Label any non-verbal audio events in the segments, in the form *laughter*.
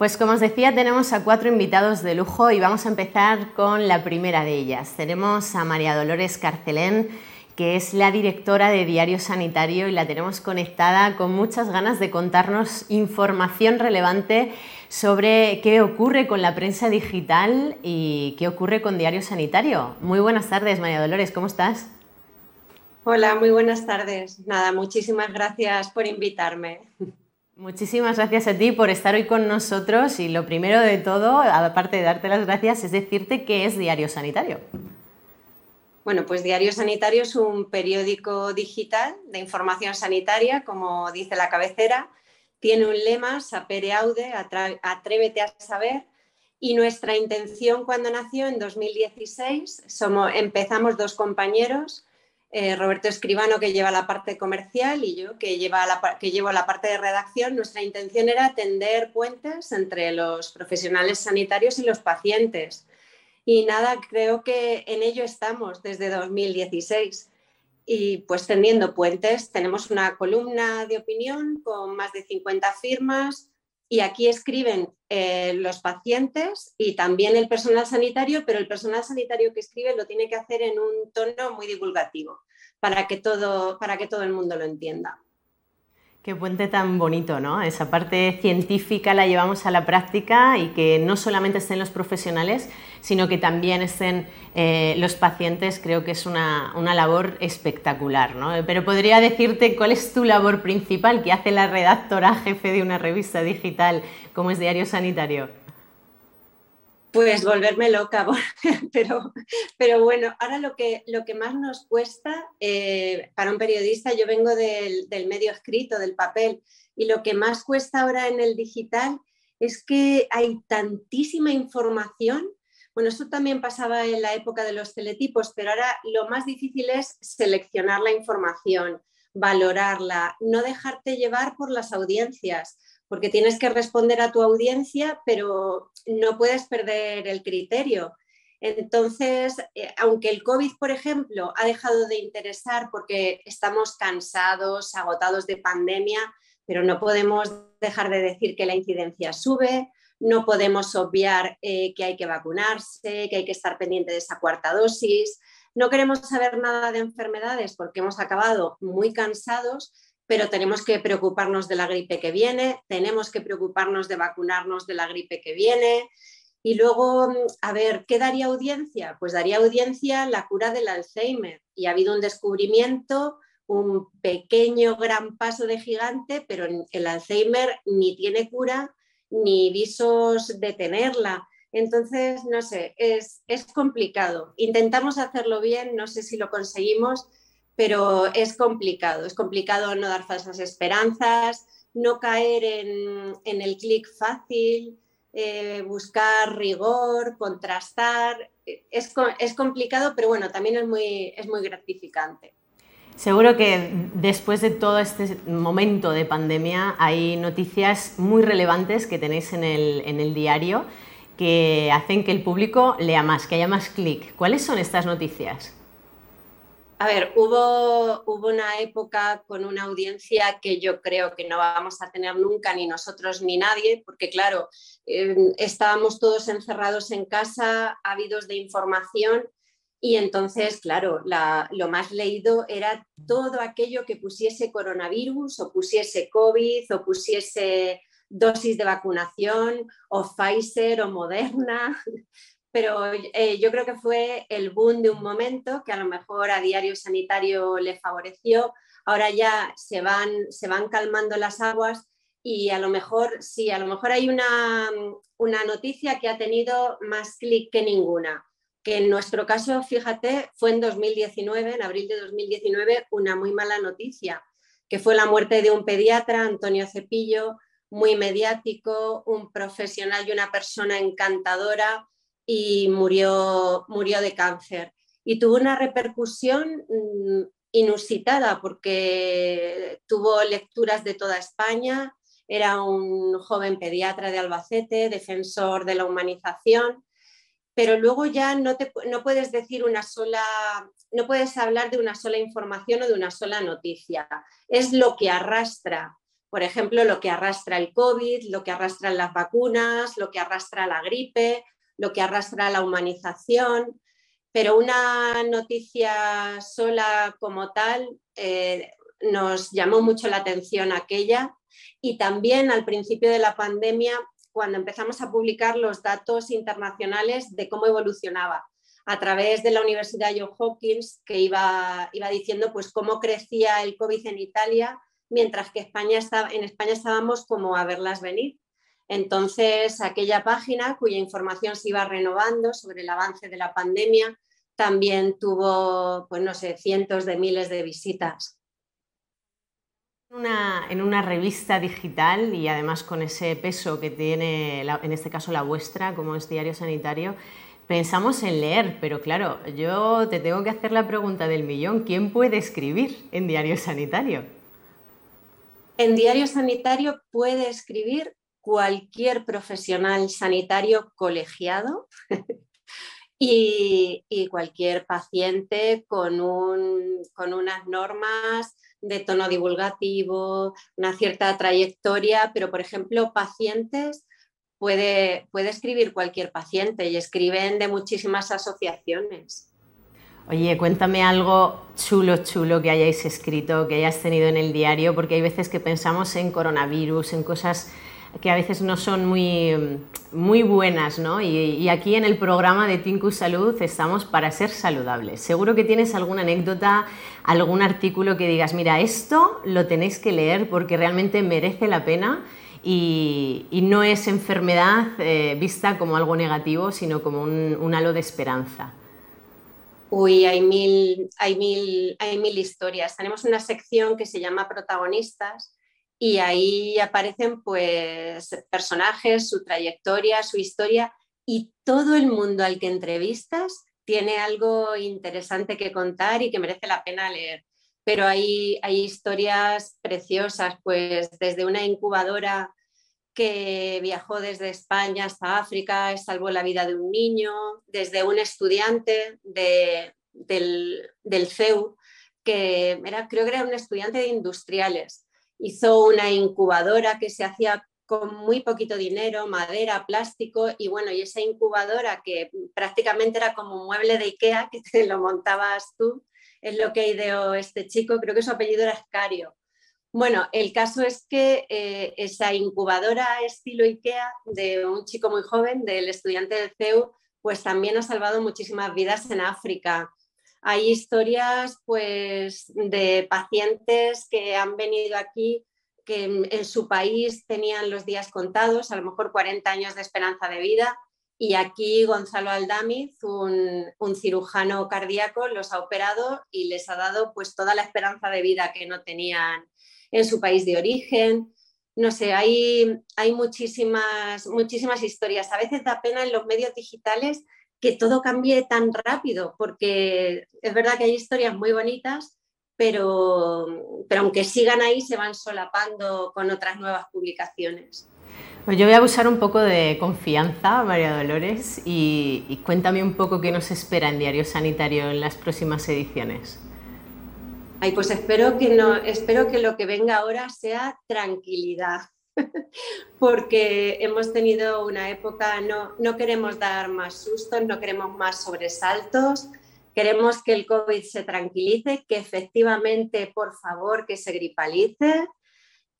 Pues como os decía, tenemos a cuatro invitados de lujo y vamos a empezar con la primera de ellas. Tenemos a María Dolores Carcelén, que es la directora de Diario Sanitario y la tenemos conectada con muchas ganas de contarnos información relevante sobre qué ocurre con la prensa digital y qué ocurre con Diario Sanitario. Muy buenas tardes, María Dolores, ¿cómo estás? Hola, muy buenas tardes. Nada, muchísimas gracias por invitarme. Muchísimas gracias a ti por estar hoy con nosotros y lo primero de todo, aparte de darte las gracias, es decirte qué es Diario Sanitario. Bueno, pues Diario Sanitario es un periódico digital de información sanitaria, como dice la cabecera. Tiene un lema, sapere aude, atrévete a saber. Y nuestra intención cuando nació en 2016, somos, empezamos dos compañeros, eh, Roberto Escribano, que lleva la parte comercial, y yo, que, lleva la, que llevo la parte de redacción, nuestra intención era tender puentes entre los profesionales sanitarios y los pacientes. Y nada, creo que en ello estamos desde 2016. Y pues tendiendo puentes, tenemos una columna de opinión con más de 50 firmas, y aquí escriben eh, los pacientes y también el personal sanitario, pero el personal sanitario que escribe lo tiene que hacer en un tono muy divulgativo para que todo, para que todo el mundo lo entienda. Qué puente tan bonito, ¿no? Esa parte científica la llevamos a la práctica y que no solamente estén los profesionales, sino que también estén eh, los pacientes, creo que es una, una, labor espectacular, ¿no? Pero podría decirte cuál es tu labor principal que hace la redactora jefe de una revista digital como es Diario Sanitario. Pues volverme loca, *laughs* pero, pero bueno, ahora lo que, lo que más nos cuesta eh, para un periodista, yo vengo del, medio escrito, del papel, y lo que más cuesta ahora en el digital es que hay tantísima información. Bueno, esto también pasaba en la época de los teletipos, pero ahora lo más difícil es seleccionar la información, valorarla, no dejarte llevar por las audiencias porque tienes que responder a tu audiencia, pero no puedes perder el criterio. Entonces, eh, aunque el COVID, por ejemplo, ha dejado de interesar porque estamos cansados, agotados de pandemia, pero no podemos dejar de decir que la incidencia sube, no podemos obviar eh, que hay que vacunarse, que hay que estar pendiente de esa cuarta dosis. No queremos saber nada de enfermedades porque hemos acabado muy cansados, pero tenemos que preocuparnos de la gripe que viene, tenemos que preocuparnos de vacunarnos de la gripe que viene. Y luego, a ver, ¿qué daría audiencia? Pues daría audiencia la cura del Alzheimer. Y ha habido un descubrimiento, un pequeño gran paso de gigante, pero el Alzheimer ni tiene cura ni visos de tenerla. Entonces, no sé, es, es complicado. Intentamos hacerlo bien, no sé si lo conseguimos, pero es complicado, es complicado no dar falsas esperanzas, no caer en, el clic fácil, eh, buscar rigor, contrastar. Es, complicado, pero bueno, también es muy, es muy gratificante. Seguro que después de todo este momento de pandemia hay noticias muy relevantes que tenéis en el, en el diario que hacen que el público lea más, que haya más clic. ¿Cuáles son estas noticias? A ver, hubo, hubo una época con una audiencia que yo creo que no vamos a tener nunca, ni nosotros ni nadie, porque claro, em, estábamos todos encerrados en casa, ávidos de información, y entonces, claro, lo más leído era todo aquello que pusiese coronavirus o pusiese COVID o pusiese dosis de vacunación o Pfizer o Moderna pero eh, yo creo que fue el boom de un momento que a lo mejor a Diario Sanitario le favoreció. Ahora ya se van, se van calmando las aguas y a lo mejor, sí, a lo mejor hay una, una noticia que ha tenido más clic que ninguna, que en nuestro caso, fíjate, fue en 2019, en abril de 2019, una muy mala noticia, que fue la muerte de un pediatra, Antonio Cepillo, muy mediático, un profesional y una persona encantadora, y murió, murió de cáncer. Y tuvo una repercusión mm, inusitada porque tuvo lecturas de toda España, era un joven pediatra de Albacete, defensor de la humanización, pero luego ya no, te, no puedes decir una sola, no puedes hablar de una sola información o de una sola noticia. Es lo que arrastra Por ejemplo, lo que arrastra el COVID, lo que arrastran las vacunas, lo que arrastra la gripe, lo que arrastra la humanización. Pero una noticia sola como tal eh, nos llamó mucho la atención aquella y también al principio de la pandemia cuando empezamos a publicar los datos internacionales de cómo evolucionaba a través de la Universidad Johns Hopkins, que iba, iba diciendo pues, cómo crecía el COVID en Italia, mientras que España estaba, en España estábamos como a verlas venir. Entonces, aquella página cuya información se iba renovando sobre el avance de la pandemia también tuvo, pues no sé, cientos de miles de visitas. en una revista digital y además con ese peso que tiene, en este caso la vuestra, como es Diario Sanitario, pensamos en leer, pero claro, yo te tengo que hacer la pregunta del millón. ¿Quién puede escribir en Diario Sanitario? En Diario Sanitario puede escribir cualquier profesional sanitario colegiado *laughs* y, cualquier paciente con, con unas normas de tono divulgativo, una cierta trayectoria, pero por ejemplo, pacientes puede, puede escribir cualquier paciente y escriben de muchísimas asociaciones. Oye, cuéntame algo chulo, chulo que hayáis escrito, que hayas tenido en el diario, porque hay veces que pensamos en coronavirus, en cosas que a veces no son muy, muy buenas, ¿no? Y, aquí en el programa de Tinku Salud estamos para ser saludables. Seguro que tienes alguna anécdota, algún artículo que digas, mira, esto lo tenéis que leer porque realmente merece la pena y, no es enfermedad eh, vista como algo negativo, sino como un, halo de esperanza. Uy, hay mil, hay, mil, hay mil historias. Tenemos una sección que se llama Protagonistas y ahí aparecen pues personajes, su trayectoria, su historia y todo el mundo al que entrevistas tiene algo interesante que contar y que merece la pena leer. Pero hay, hay historias preciosas, pues desde una incubadora que viajó desde España hasta África, salvó la vida de un niño, desde un estudiante del, del CEU, que era, creo que era un estudiante de industriales, hizo una incubadora que se hacía con muy poquito dinero, madera, plástico, y bueno, y esa incubadora que prácticamente era como un mueble de Ikea, *laughs* que te lo montabas tú, es lo que ideó este chico, creo que su apellido era Escario. Bueno, el caso es que eh, esa incubadora estilo IKEA de un chico muy joven, del estudiante del CEU, pues también ha salvado muchísimas vidas en África. Hay historias pues de pacientes que han venido aquí que en su país tenían los días contados, a lo mejor 40 años de esperanza de vida, y aquí Gonzalo Aldamiz, un, cirujano cardíaco, los ha operado y les ha dado pues toda la esperanza de vida que no tenían en su país de origen. No sé, hay, hay muchísimas, muchísimas historias. A veces da pena en los medios digitales que todo cambie tan rápido, porque es verdad que hay historias muy bonitas, pero, pero aunque sigan ahí, se van solapando con otras nuevas publicaciones. Pues yo voy a abusar un poco de confianza, María Dolores, y, cuéntame un poco qué nos espera en Diario Sanitario en las próximas ediciones. Ay, pues espero que, no, espero que lo que venga ahora sea tranquilidad, *laughs* porque hemos tenido una época, no, no queremos dar más sustos, no queremos más sobresaltos, queremos que el COVID se tranquilice, que efectivamente, por favor, que se gripalice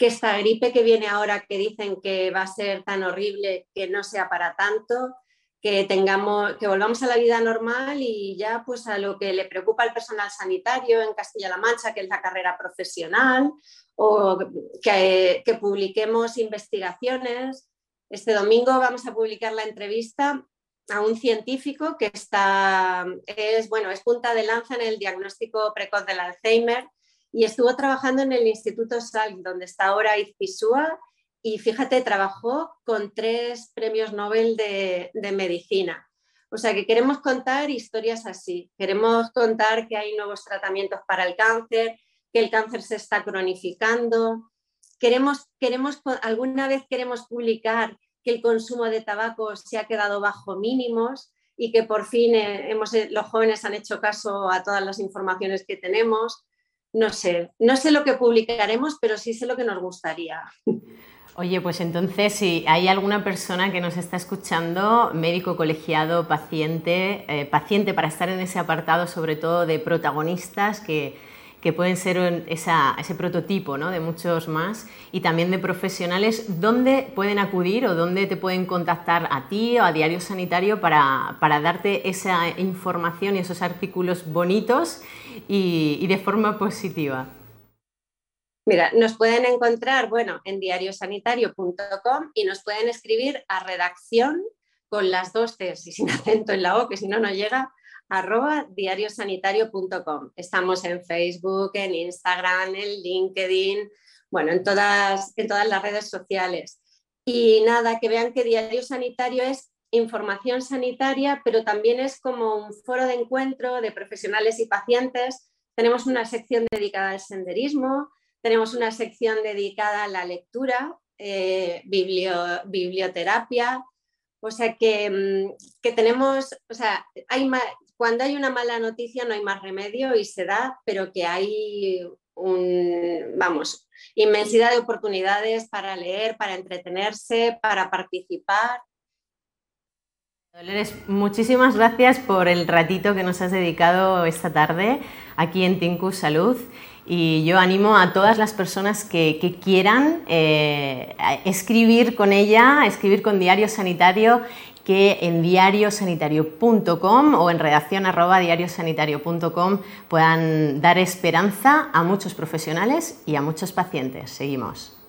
que esta gripe que viene ahora, que dicen que va a ser tan horrible, que no sea para tanto, que tengamos, que volvamos a la vida normal y ya pues a lo que le preocupa al personal sanitario en Castilla-La Mancha, que es la carrera profesional, o que, que publiquemos investigaciones. Este domingo vamos a publicar la entrevista a un científico que está, es, bueno, es punta de lanza en el diagnóstico precoz del Alzheimer y estuvo trabajando en el Instituto Salk, donde está ahora Izpisúa, y fíjate, trabajó con tres premios Nobel de, de, medicina. O sea que queremos contar historias así, queremos contar que hay nuevos tratamientos para el cáncer, que el cáncer se está cronificando, queremos, queremos, alguna vez queremos publicar que el consumo de tabaco se ha quedado bajo mínimos y que por fin eh, hemos, los jóvenes han hecho caso a todas las informaciones que tenemos no sé, no sé lo que publicaremos, pero sí sé lo que nos gustaría. Oye, pues entonces, si hay alguna persona que nos está escuchando, médico colegiado, paciente, eh, paciente para estar en ese apartado, sobre todo de protagonistas que, pueden ser ese prototipo ¿no? de muchos más, y también de profesionales, ¿dónde pueden acudir o dónde te pueden contactar a ti o a Diario Sanitario para, darte esa información y esos artículos bonitos y de forma positiva? Mira, nos pueden encontrar, bueno, en diariosanitario.com y nos pueden escribir a redacción con las dos Cs y sin acento en la O, que si no, no llega, arroba diariosanitario.com. Estamos en Facebook, en Instagram, en LinkedIn, bueno, en todas, en todas las redes sociales. Y nada, que vean que Diario Sanitario es información sanitaria, pero también es como un foro de encuentro de profesionales y pacientes. Tenemos una sección dedicada al senderismo, tenemos una sección dedicada a la lectura, eh, biblioterapia, o sea que, mm, que, tenemos, o sea, hay cuando hay una mala noticia no hay más remedio y se da, pero que hay un, vamos, inmensidad de oportunidades para leer, para entretenerse, para participar. Dolores, muchísimas gracias por el ratito que nos has dedicado esta tarde aquí en Tinkus Salud y yo animo a todas las personas que, quieran eh, escribir con ella, escribir con Diario Sanitario, que en diariosanitario.com o en redacción arroba diariosanitario.com puedan dar esperanza a muchos profesionales y a muchos pacientes. Seguimos.